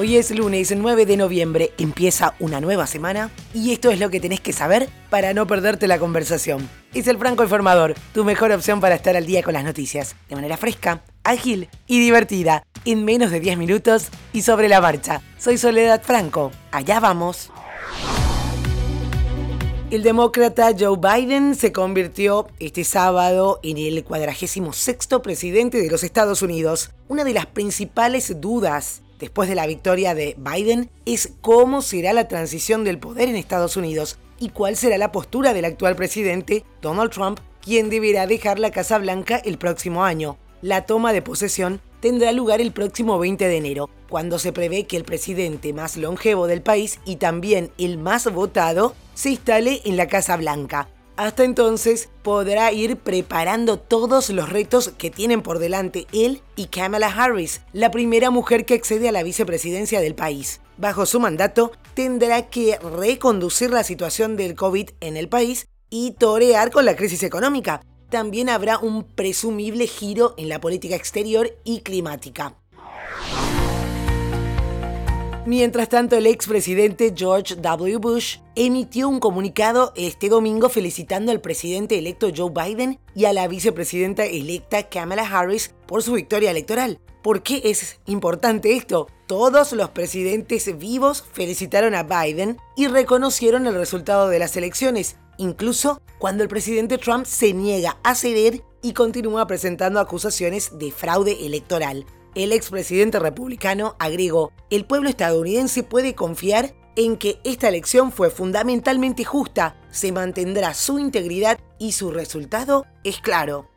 Hoy es lunes 9 de noviembre, empieza una nueva semana y esto es lo que tenés que saber para no perderte la conversación. Es el Franco Informador, tu mejor opción para estar al día con las noticias, de manera fresca, ágil y divertida, en menos de 10 minutos y sobre la marcha. Soy Soledad Franco, allá vamos. El demócrata Joe Biden se convirtió este sábado en el 46 presidente de los Estados Unidos. Una de las principales dudas después de la victoria de Biden es cómo será la transición del poder en Estados Unidos y cuál será la postura del actual presidente Donald Trump, quien deberá dejar la Casa Blanca el próximo año. La toma de posesión tendrá lugar el próximo 20 de enero, cuando se prevé que el presidente más longevo del país y también el más votado se instale en la Casa Blanca. Hasta entonces podrá ir preparando todos los retos que tienen por delante él y Kamala Harris, la primera mujer que accede a la vicepresidencia del país. Bajo su mandato tendrá que reconducir la situación del COVID en el país y torear con la crisis económica, también habrá un presumible giro en la política exterior y climática. Mientras tanto, el expresidente George W. Bush emitió un comunicado este domingo felicitando al presidente electo Joe Biden y a la vicepresidenta electa Kamala Harris por su victoria electoral. ¿Por qué es importante esto? Todos los presidentes vivos felicitaron a Biden y reconocieron el resultado de las elecciones, incluso cuando el presidente Trump se niega a ceder y continúa presentando acusaciones de fraude electoral. El expresidente republicano agregó, el pueblo estadounidense puede confiar en que esta elección fue fundamentalmente justa, se mantendrá su integridad y su resultado es claro.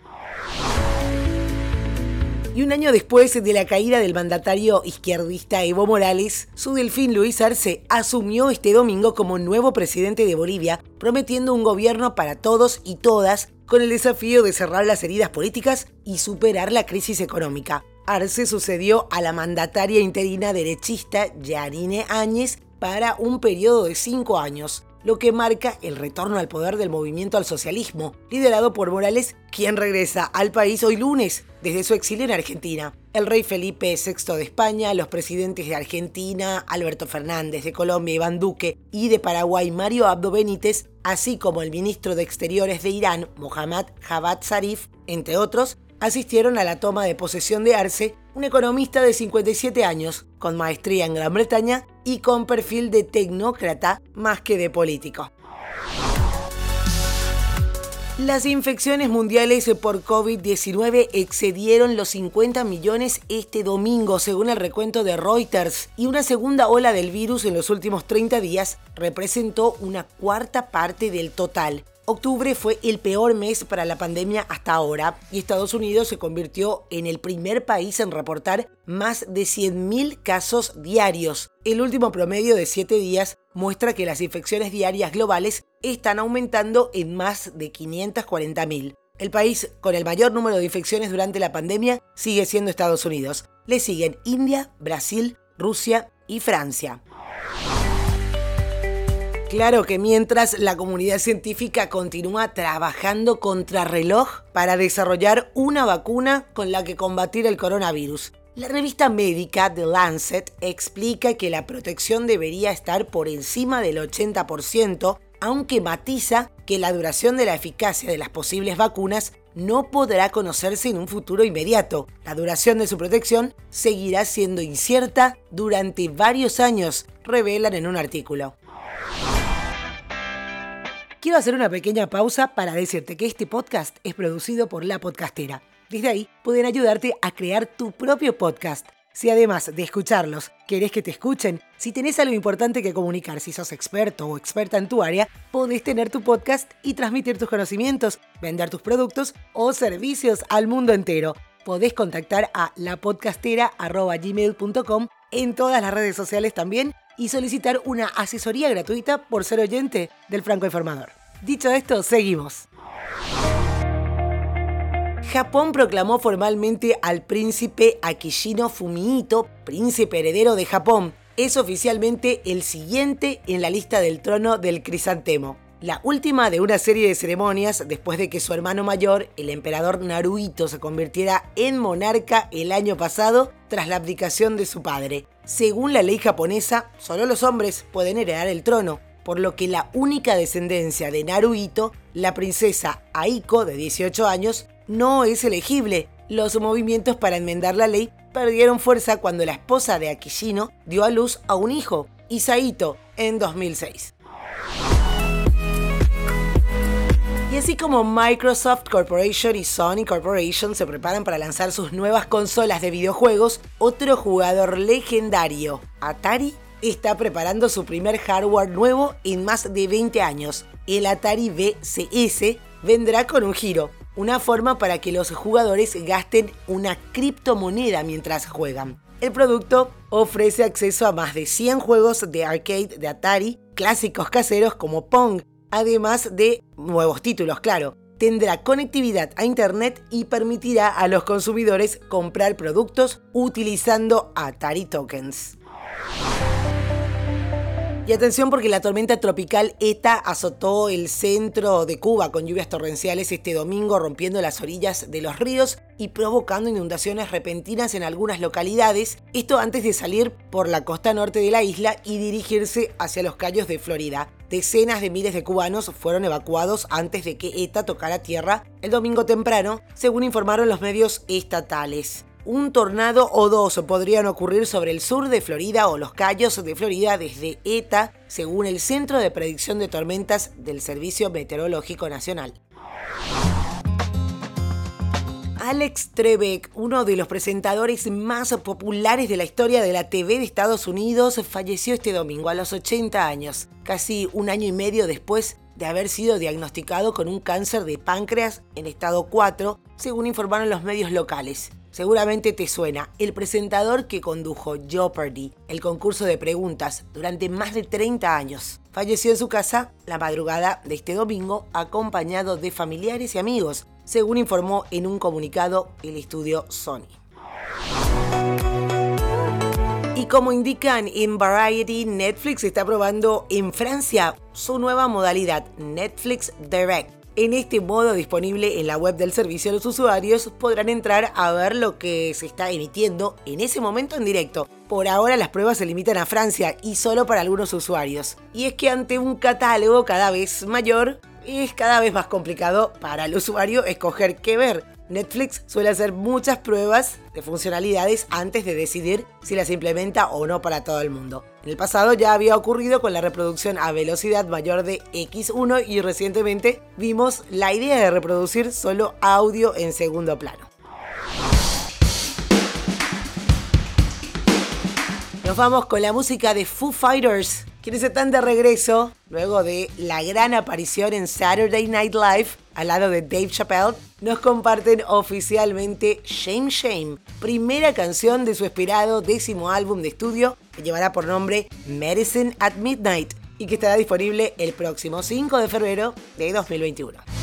Y un año después de la caída del mandatario izquierdista Evo Morales, su delfín Luis Arce asumió este domingo como nuevo presidente de Bolivia, prometiendo un gobierno para todos y todas, con el desafío de cerrar las heridas políticas y superar la crisis económica. Arce sucedió a la mandataria interina derechista Yanine Áñez para un periodo de cinco años lo que marca el retorno al poder del movimiento al socialismo, liderado por Morales, quien regresa al país hoy lunes desde su exilio en Argentina. El rey Felipe VI de España, los presidentes de Argentina, Alberto Fernández, de Colombia, Iván Duque, y de Paraguay, Mario Abdo Benítez, así como el ministro de Exteriores de Irán, Mohammad Javad Zarif, entre otros, asistieron a la toma de posesión de Arce, un economista de 57 años, con maestría en Gran Bretaña y con perfil de tecnócrata más que de político. Las infecciones mundiales por COVID-19 excedieron los 50 millones este domingo, según el recuento de Reuters, y una segunda ola del virus en los últimos 30 días representó una cuarta parte del total. Octubre fue el peor mes para la pandemia hasta ahora y Estados Unidos se convirtió en el primer país en reportar más de 100.000 casos diarios. El último promedio de 7 días muestra que las infecciones diarias globales están aumentando en más de 540.000. El país con el mayor número de infecciones durante la pandemia sigue siendo Estados Unidos. Le siguen India, Brasil, Rusia y Francia. Claro que mientras la comunidad científica continúa trabajando contra reloj para desarrollar una vacuna con la que combatir el coronavirus. La revista médica The Lancet explica que la protección debería estar por encima del 80%, aunque matiza que la duración de la eficacia de las posibles vacunas no podrá conocerse en un futuro inmediato. La duración de su protección seguirá siendo incierta durante varios años, revelan en un artículo. Quiero hacer una pequeña pausa para decirte que este podcast es producido por La Podcastera. Desde ahí pueden ayudarte a crear tu propio podcast. Si además de escucharlos querés que te escuchen, si tenés algo importante que comunicar, si sos experto o experta en tu área, podés tener tu podcast y transmitir tus conocimientos, vender tus productos o servicios al mundo entero. Podés contactar a lapodcastera.gmail.com en todas las redes sociales también y solicitar una asesoría gratuita por ser oyente del Franco Informador. Dicho esto, seguimos. Japón proclamó formalmente al príncipe Akishino Fumihito, príncipe heredero de Japón. Es oficialmente el siguiente en la lista del trono del crisantemo. La última de una serie de ceremonias después de que su hermano mayor, el emperador Naruhito, se convirtiera en monarca el año pasado tras la abdicación de su padre. Según la ley japonesa, solo los hombres pueden heredar el trono, por lo que la única descendencia de Naruhito, la princesa Aiko de 18 años, no es elegible. Los movimientos para enmendar la ley perdieron fuerza cuando la esposa de Akishino dio a luz a un hijo, Isaito, en 2006. Y así como Microsoft Corporation y Sony Corporation se preparan para lanzar sus nuevas consolas de videojuegos, otro jugador legendario, Atari, está preparando su primer hardware nuevo en más de 20 años. El Atari VCS vendrá con un giro, una forma para que los jugadores gasten una criptomoneda mientras juegan. El producto ofrece acceso a más de 100 juegos de arcade de Atari, clásicos caseros como Pong, además de nuevos títulos, claro. Tendrá conectividad a Internet y permitirá a los consumidores comprar productos utilizando Atari Tokens. Y atención porque la tormenta tropical ETA azotó el centro de Cuba con lluvias torrenciales este domingo, rompiendo las orillas de los ríos y provocando inundaciones repentinas en algunas localidades, esto antes de salir por la costa norte de la isla y dirigirse hacia los callos de Florida. Decenas de miles de cubanos fueron evacuados antes de que ETA tocara tierra el domingo temprano, según informaron los medios estatales un tornado o dos podrían ocurrir sobre el sur de Florida o los Cayos de Florida desde ETA, según el Centro de Predicción de Tormentas del Servicio Meteorológico Nacional. Alex Trebek, uno de los presentadores más populares de la historia de la TV de Estados Unidos, falleció este domingo a los 80 años, casi un año y medio después de haber sido diagnosticado con un cáncer de páncreas en estado 4, según informaron los medios locales. Seguramente te suena, el presentador que condujo Jeopardy, el concurso de preguntas, durante más de 30 años. Falleció en su casa la madrugada de este domingo acompañado de familiares y amigos, según informó en un comunicado el estudio Sony. Y como indican en Variety, Netflix está probando en Francia su nueva modalidad, Netflix Direct en este modo disponible en la web del servicio, los usuarios podrán entrar a ver lo que se está emitiendo en ese momento en directo. Por ahora las pruebas se limitan a Francia y solo para algunos usuarios. Y es que ante un catálogo cada vez mayor, es cada vez más complicado para el usuario escoger qué ver. Netflix suele hacer muchas pruebas de funcionalidades antes de decidir si las implementa o no para todo el mundo. En el pasado ya había ocurrido con la reproducción a velocidad mayor de X1 y recientemente vimos la idea de reproducir solo audio en segundo plano. Nos vamos con la música de Foo Fighters, quienes están de regreso luego de la gran aparición en Saturday Night Live al lado de Dave Chappelle, nos comparten oficialmente Shame Shame, primera canción de su esperado décimo álbum de estudio que llevará por nombre Medicine at Midnight y que estará disponible el próximo 5 de febrero de 2021.